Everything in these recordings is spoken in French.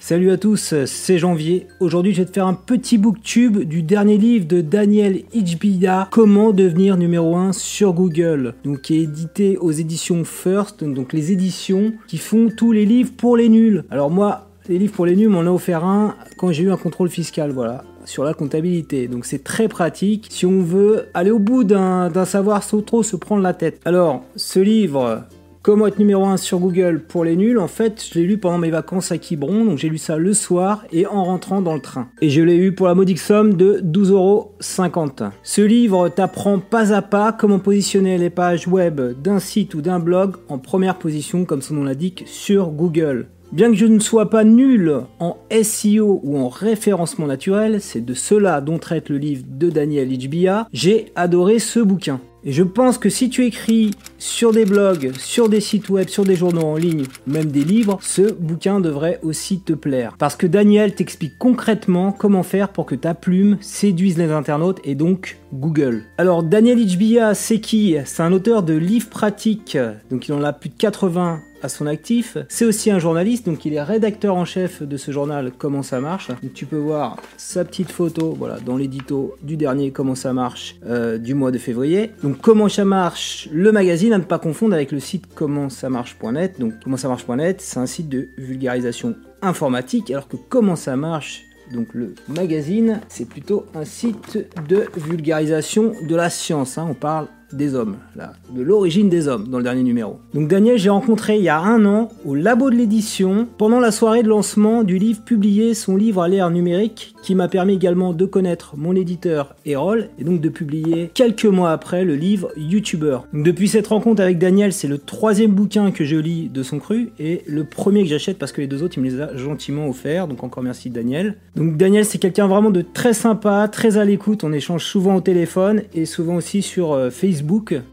Salut à tous, c'est Janvier. Aujourd'hui, je vais te faire un petit booktube du dernier livre de Daniel Ichbiya, Comment devenir numéro 1 sur Google, donc qui est édité aux éditions First, donc les éditions qui font tous les livres pour les nuls. Alors moi, les livres pour les nuls, m'en a offert un quand j'ai eu un contrôle fiscal, voilà sur la comptabilité. Donc c'est très pratique si on veut aller au bout d'un savoir sans trop se prendre la tête. Alors, ce livre, Comment être numéro 1 sur Google pour les nuls, en fait, je l'ai lu pendant mes vacances à Quiberon, donc j'ai lu ça le soir et en rentrant dans le train. Et je l'ai eu pour la modique somme de 12,50€. Ce livre t'apprend pas à pas comment positionner les pages web d'un site ou d'un blog en première position, comme son nom l'indique, sur Google. Bien que je ne sois pas nul en SEO ou en référencement naturel, c'est de cela dont traite le livre de Daniel Ichbia, j'ai adoré ce bouquin. Et je pense que si tu écris sur des blogs, sur des sites web, sur des journaux en ligne, même des livres, ce bouquin devrait aussi te plaire. Parce que Daniel t'explique concrètement comment faire pour que ta plume séduise les internautes et donc Google. Alors Daniel Ichbia, c'est qui? C'est un auteur de livres pratiques, donc il en a plus de 80 à son actif. C'est aussi un journaliste, donc il est rédacteur en chef de ce journal Comment ça marche. Donc tu peux voir sa petite photo, voilà, dans l'édito du dernier Comment ça marche euh, du mois de février. Donc Comment ça marche, le magazine à ne pas confondre avec le site comment ça marche.net. Donc comment ça marche.net, c'est un site de vulgarisation informatique, alors que Comment ça marche donc le magazine, c'est plutôt un site de vulgarisation de la science. Hein. On parle des hommes, là, de l'origine des hommes dans le dernier numéro. Donc Daniel, j'ai rencontré il y a un an au labo de l'édition pendant la soirée de lancement du livre publié, son livre à l'ère numérique, qui m'a permis également de connaître mon éditeur Erol et donc de publier quelques mois après le livre YouTuber. depuis cette rencontre avec Daniel, c'est le troisième bouquin que je lis de son cru et le premier que j'achète parce que les deux autres il me les a gentiment offerts. Donc encore merci Daniel. Donc Daniel, c'est quelqu'un vraiment de très sympa, très à l'écoute. On échange souvent au téléphone et souvent aussi sur euh,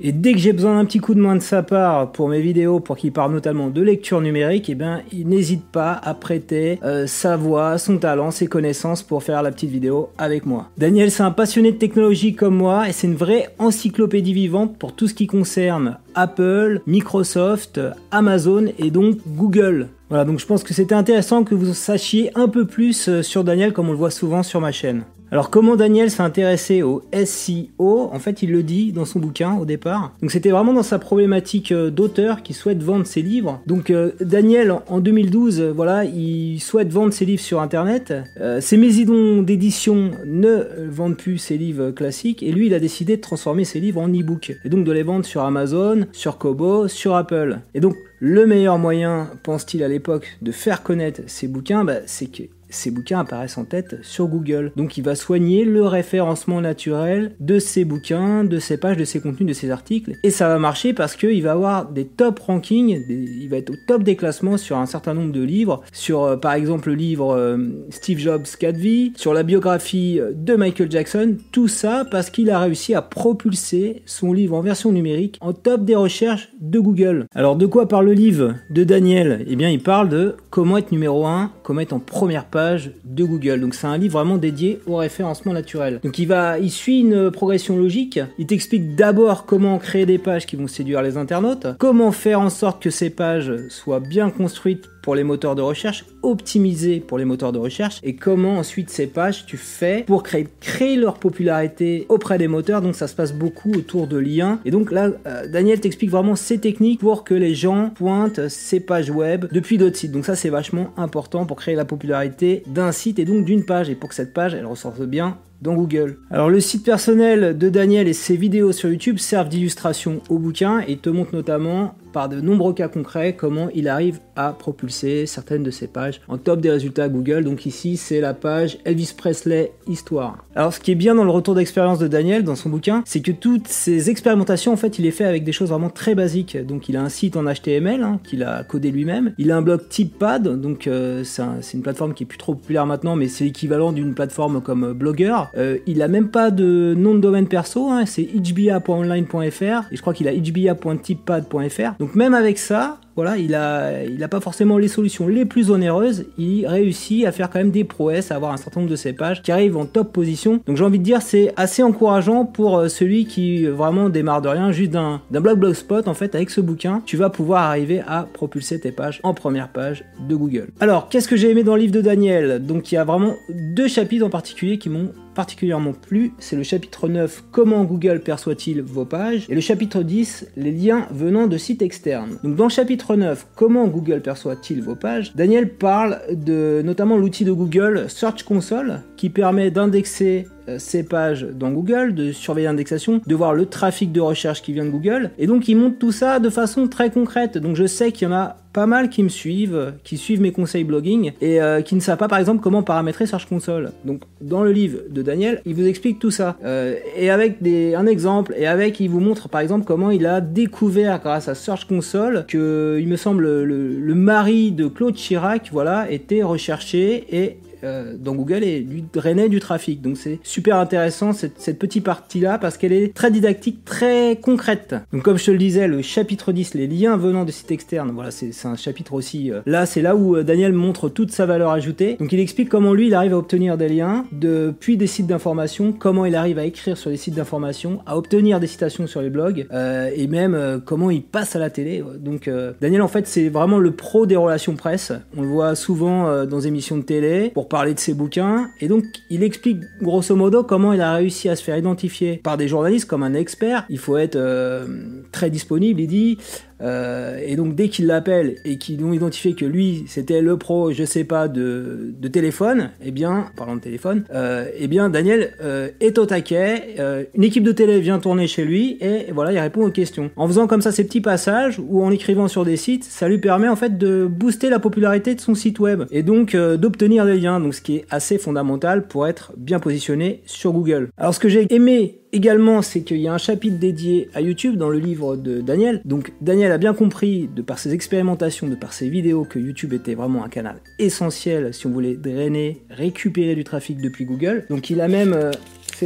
Et dès que j'ai besoin d'un petit coup de main de sa part pour mes vidéos, pour qu'il parle notamment de lecture numérique, et eh bien, il n'hésite pas à prêter euh, sa voix, son talent, ses connaissances pour faire la petite vidéo avec moi. Daniel, c'est un passionné de technologie comme moi et c'est une vraie encyclopédie vivante pour tout ce qui concerne Apple, Microsoft, Amazon et donc Google. Voilà, donc je pense que c'était intéressant que vous sachiez un peu plus euh, sur Daniel comme on le voit souvent sur ma chaîne. Alors comment Daniel s'est intéressé au SEO En fait, il le dit dans son bouquin au départ. Donc c'était vraiment dans sa problématique euh, d'auteur qui souhaite vendre ses livres. Donc euh, Daniel en 2012, euh, voilà, il souhaite vendre ses livres sur internet. ses maisons d'édition ne vendent plus ses livres classiques et lui, il a décidé de transformer ses livres en e-book et donc de les vendre sur Amazon, sur Kobo, sur Apple. Et donc le meilleur moyen, pense-t-il à l'époque, de faire connaître ses bouquins, bah, c'est que ses bouquins apparaissent en tête sur Google. Donc il va soigner le référencement naturel de ses bouquins, de ses pages, de ses contenus, de ses articles. Et ça va marcher parce qu'il va avoir des top rankings, il va être au top des classements sur un certain nombre de livres, sur euh, par exemple le livre euh, Steve Jobs 4 vies, sur la biographie euh, de Michael Jackson, tout ça parce qu'il a réussi à propulser son livre en version numérique en top des recherches de Google. Alors de quoi parle le livre de Daniel? Eh bien il parle de comment être numéro 1, être en première page de Google. Donc c'est un livre vraiment dédié au référencement naturel. Donc il va, il suit une progression logique. Il t'explique d'abord comment créer des pages qui vont séduire les internautes, comment faire en sorte que ces pages soient bien construites pour les moteurs de recherche, optimisées pour les moteurs de recherche, et comment ensuite ces pages tu fais pour créer, créer leur popularité auprès des moteurs. Donc ça se passe beaucoup autour de liens. Et donc là, euh, Daniel t'explique vraiment ces techniques pour que les gens pointent ces pages web depuis d'autres sites. Donc ça c'est vachement important pour créer la popularité d'un site et donc d'une page et pour que cette page elle ressorte bien dans Google. Alors le site personnel de Daniel et ses vidéos sur YouTube servent d'illustration au bouquin et te montrent notamment par de nombreux cas concrets comment il arrive à propulser certaines de ses pages en top des résultats Google. Donc ici, c'est la page Elvis Presley Histoire. Alors ce qui est bien dans le retour d'expérience de Daniel dans son bouquin, c'est que toutes ces expérimentations, en fait, il les fait avec des choses vraiment très basiques. Donc il a un site en HTML hein, qu'il a codé lui-même. Il a un blog TypePad, donc euh, c'est une plateforme qui est plus trop populaire maintenant, mais c'est l'équivalent d'une plateforme comme Blogger. Euh, il a même pas de nom de domaine perso, hein, c'est hba.online.fr et je crois qu'il a hba.typepad.fr. Donc même avec ça, voilà, il a, il a pas forcément les solutions les plus onéreuses, il réussit à faire quand même des prouesses, à avoir un certain nombre de cépages qui arrivent en top position. Donc j'ai envie de dire c'est assez encourageant pour euh, celui qui vraiment démarre de rien, juste d'un blog blogspot en fait avec ce bouquin, tu vas pouvoir arriver à propulser tes pages en première page de Google. Alors qu'est-ce que j'ai aimé dans le livre de Daniel? Donc il y a vraiment deux chapitres en particulier qui m'ont particulièrement plu, c'est le chapitre 9, comment Google perçoit-il vos pages, et le chapitre 10, les liens venant de sites externes. Donc dans le chapitre 9, comment Google perçoit-il vos pages, Daniel parle de notamment l'outil de Google Search Console qui permet d'indexer euh, ces pages dans Google, de surveiller l'indexation, de voir le trafic de recherche qui vient de Google. Et donc il montre tout ça de façon très concrète. Donc je sais qu'il y en a pas mal qui me suivent, qui suivent mes conseils blogging et euh, qui ne savent pas par exemple comment paramétrer Search Console. Donc dans le livre de Daniel, il vous explique tout ça. Euh, et avec des, un exemple, et avec il vous montre par exemple comment il a découvert grâce à Search Console que il me semble le, le mari de Claude Chirac voilà était recherché et euh, dans Google et lui drainait du trafic. Donc c'est super intéressant cette, cette petite partie-là parce qu'elle est très didactique, très concrète. Donc comme je te le disais, le chapitre 10, les liens venant de sites externes, voilà, c'est un chapitre aussi. Euh, là, c'est là où euh, Daniel montre toute sa valeur ajoutée. Donc il explique comment lui, il arrive à obtenir des liens depuis des sites d'information, comment il arrive à écrire sur les sites d'information, à obtenir des citations sur les blogs et même comment il passe à la télé. Donc Daniel, en fait, c'est vraiment le pro des relations presse. On le voit souvent dans émissions de télé pour parler de ses bouquins, et donc il explique grosso modo comment il a réussi à se faire identifier par des journalistes comme un expert. Il faut être euh, très disponible, il dit, euh, et donc dès qu'ils l'appellent et qu'ils ont identifié que lui c'était le pro, je sais pas, de, téléphone, eh bien, parlant de téléphone, euh, eh bien Daniel euh, est au taquet, euh, une équipe de télé vient tourner chez lui et voilà, il répond aux questions. En faisant comme ça ces petits passages ou en écrivant sur des sites, ça lui permet en fait de booster la popularité de son site web et donc d'obtenir des liens, donc ce qui est assez fondamental pour être bien positionné sur Google. Alors ce que j'ai aimé également, c'est qu'il y a un chapitre dédié à YouTube dans le livre de Daniel. Donc Daniel a bien compris, de par ses expérimentations, de par ses vidéos, que YouTube était vraiment un canal essentiel si on voulait drainer, récupérer du trafic depuis Google. Donc il a même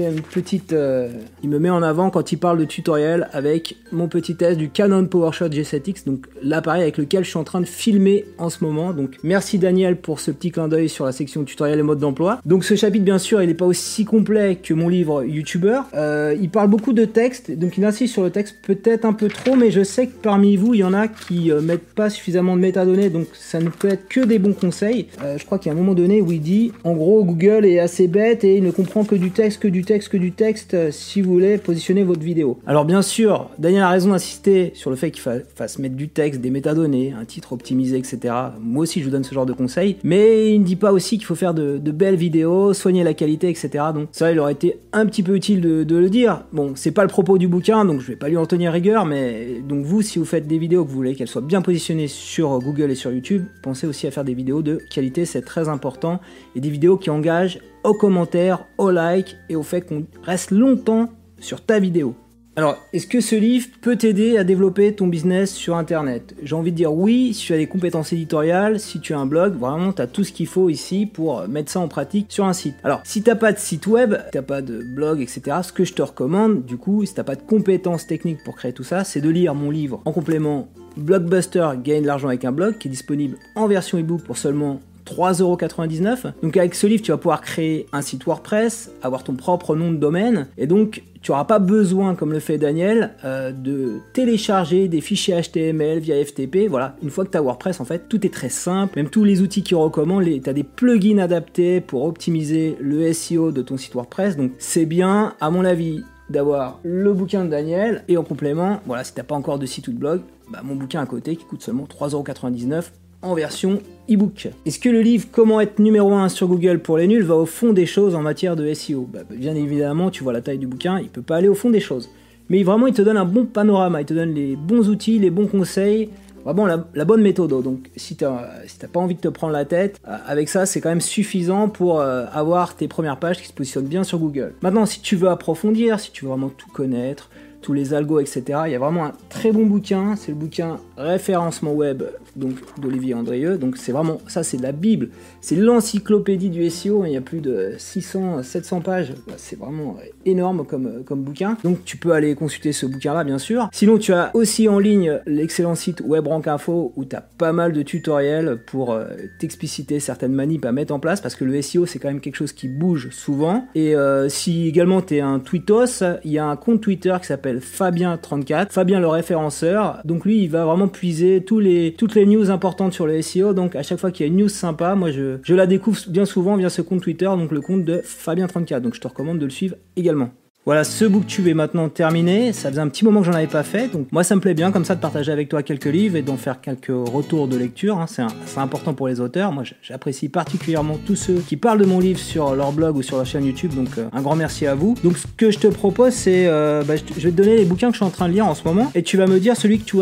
une petite. Euh, il me met en avant quand il parle de tutoriel avec mon petit test du Canon PowerShot G7X, donc l'appareil avec lequel je suis en train de filmer en ce moment. Donc merci Daniel pour ce petit clin d'œil sur la section tutoriel et mode d'emploi. Donc ce chapitre, bien sûr, il n'est pas aussi complet que mon livre YouTuber. Euh, il parle beaucoup de texte, donc il insiste sur le texte peut-être un peu trop, mais je sais que parmi vous, il y en a qui euh, mettent pas suffisamment de métadonnées, donc ça ne peut être que des bons conseils. je crois qu'il y a un moment donné où il dit, en gros, Google est assez bête et il ne comprend que du texte, que du texte que du texte euh, si vous voulez positionner votre vidéo. Alors bien sûr, Daniel a raison d'insister sur le fait qu'il fasse mettre du texte, des métadonnées, un titre optimisé, etc. Moi aussi je vous donne ce genre de conseils, mais il ne dit pas aussi qu'il faut faire de, belles vidéos, soigner la qualité, etc. Donc ça, il aurait été un petit peu utile de, le dire. Bon, c'est pas le propos du bouquin, donc je vais pas lui en tenir rigueur, mais donc vous, si vous faites des vidéos que vous voulez qu'elles soient bien positionnées sur Google et sur YouTube, pensez aussi à faire des vidéos de qualité, c'est très important, et des vidéos qui engagent aux commentaires, au like et au fait qu'on reste longtemps sur ta vidéo. Alors, est-ce que ce livre peut t'aider à développer ton business sur Internet? J'ai envie de dire oui, si tu as des compétences éditoriales, si tu as un blog, vraiment, tu as tout ce qu'il faut ici pour mettre ça en pratique sur un site. Alors, si t'as pas de site web, t'as pas de blog, etc., ce que je te recommande, du coup, si t'as pas de compétences techniques pour créer tout ça, c'est de lire mon livre en complément Blockbuster Gagne de l'argent avec un blog, qui est disponible en version ebook pour seulement 3,99€. Donc avec ce livre, tu vas pouvoir créer un site WordPress, avoir ton propre nom de domaine, et donc tu n'auras pas besoin, comme le fait Daniel, euh, de télécharger des fichiers HTML via FTP. Voilà, une fois que tu as WordPress, en fait, tout est très simple. Même tous les outils qu'il recommande, tu as des plugins adaptés pour optimiser le SEO de ton site WordPress. Donc c'est bien, à mon avis, d'avoir le bouquin de Daniel et en complément, voilà, si t'as pas encore de site ou de blog, bah, mon bouquin à côté qui coûte seulement 3,99€ version e-book. Est-ce que le livre Comment être numéro 1 sur Google pour les nuls va au fond des choses en matière de SEO bah, Bien évidemment, tu vois la taille du bouquin, il peut pas aller au fond des choses. Mais vraiment, il te donne un bon panorama, il te donne les bons outils, les bons conseils, vraiment la, bonne méthode. Donc, si tu n'as pas envie de te prendre la tête, euh, avec ça, c'est quand même suffisant pour euh, avoir tes premières pages qui se positionnent bien sur Google. Maintenant, si tu veux approfondir, si tu veux vraiment tout connaître, tous les algos, etc., il y a vraiment un très bon bouquin. C'est le bouquin Référencement web donc d'Olivier Andrieux. Donc c'est vraiment ça, c'est la bible, c'est l'encyclopédie du SEO. Il y a plus de 600, 700 pages. Bah, c'est vraiment énorme comme comme bouquin. Donc tu peux aller consulter ce bouquin-là, bien sûr. Sinon, tu as aussi en ligne l'excellent site WebRank Info où tu as pas mal de tutoriels pour euh, t'expliciter certaines manips à mettre en place parce que le SEO c'est quand même quelque chose qui bouge souvent. Et euh, si également tu es un tweetos, il y a un compte Twitter qui s'appelle Fabien34, Fabien le référenceur. Donc lui, il va vraiment puiser tous les, toutes les news importantes sur le SEO. Donc à chaque fois qu'il y a une news sympa, moi je, je la découvre bien souvent via ce compte Twitter, donc le compte de Fabien34. Donc je te recommande de le suivre également. Voilà, ce booktube est maintenant terminé. Ça faisait un petit moment que j'en avais pas fait, donc moi ça me plaît bien comme ça de partager avec toi quelques livres et d'en faire quelques retours de lecture. Hein. C'est important pour les auteurs. Moi j'apprécie particulièrement tous ceux qui parlent de mon livre sur leur blog ou sur leur chaîne YouTube, donc euh, un grand merci à vous. Donc ce que je te propose, c'est euh, bah, je, vais te donner les bouquins que je suis en train de lire en ce moment et tu vas me dire celui que tu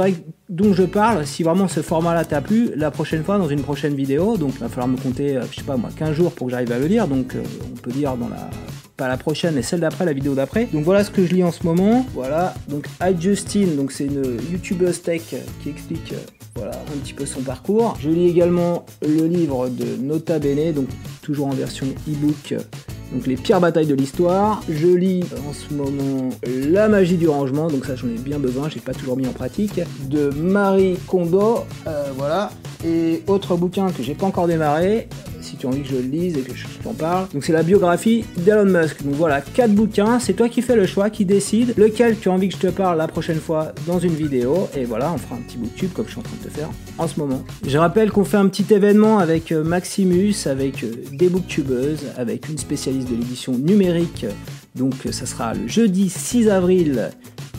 dont je parle, si vraiment ce format-là t'a plu, la prochaine fois dans une prochaine vidéo, donc il va falloir me compter, euh, je sais pas moi, 15 jours pour que j'arrive à le lire, donc on peut dire dans la pas la prochaine, mais celle d'après, la vidéo d'après. Donc voilà ce que je lis en ce moment. Voilà, donc Justine, donc c'est une youtubeuse tech qui explique euh, voilà un petit peu son parcours. Je lis également le livre de Nota Bene, donc toujours en version e-book. Donc les pires batailles de l'histoire. Je lis en ce moment La magie du rangement, donc ça j'en ai bien besoin, j'ai pas toujours mis en pratique. De Marie Kondo, euh, voilà. Et autre bouquin que j'ai pas encore démarré, si tu as envie que je le lise et que je t'en parle. Donc c'est la biographie d'Elon Musk. Donc voilà, quatre bouquins, c'est toi qui fais le choix, qui décide lequel tu as envie que je te parle la prochaine fois dans une vidéo. Et voilà, on fera un petit booktube comme je suis en train de te faire en ce moment. Je rappelle qu'on fait un petit événement avec euh, Maximus, avec euh, des booktubeuses, avec une spécialiste de l'édition numérique. Donc ça sera le jeudi 6 avril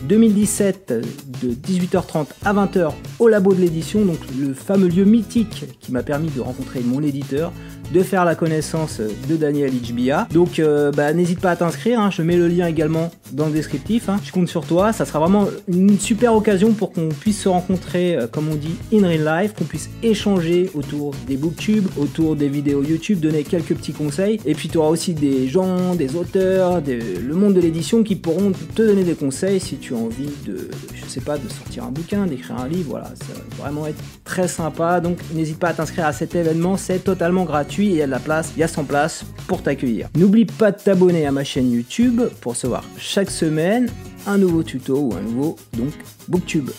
2017 de 18h30 à 20h au labo de l'édition, donc le fameux lieu mythique qui m'a permis de rencontrer mon éditeur de faire la connaissance de Daniel Hbia. Donc euh, bah, n'hésite pas à t'inscrire, hein. je mets le lien également dans le descriptif. Hein. Je compte sur toi, ça sera vraiment une super occasion pour qu'on puisse se rencontrer, euh, comme on dit, in real life, qu'on puisse échanger autour des booktubes, autour des vidéos YouTube, donner quelques petits conseils. Et puis tu auras aussi des gens, des auteurs, le monde de l'édition qui pourront te donner des conseils si tu as envie de, je sais pas, de sortir un bouquin, d'écrire un livre. Voilà, ça va vraiment être très sympa. Donc n'hésite pas à t'inscrire à cet événement, c'est totalement gratuit il y a de la place, il y a 100 places pour t'accueillir. N'oublie pas de t'abonner à ma chaîne YouTube pour recevoir chaque semaine un nouveau tuto ou un nouveau donc booktube.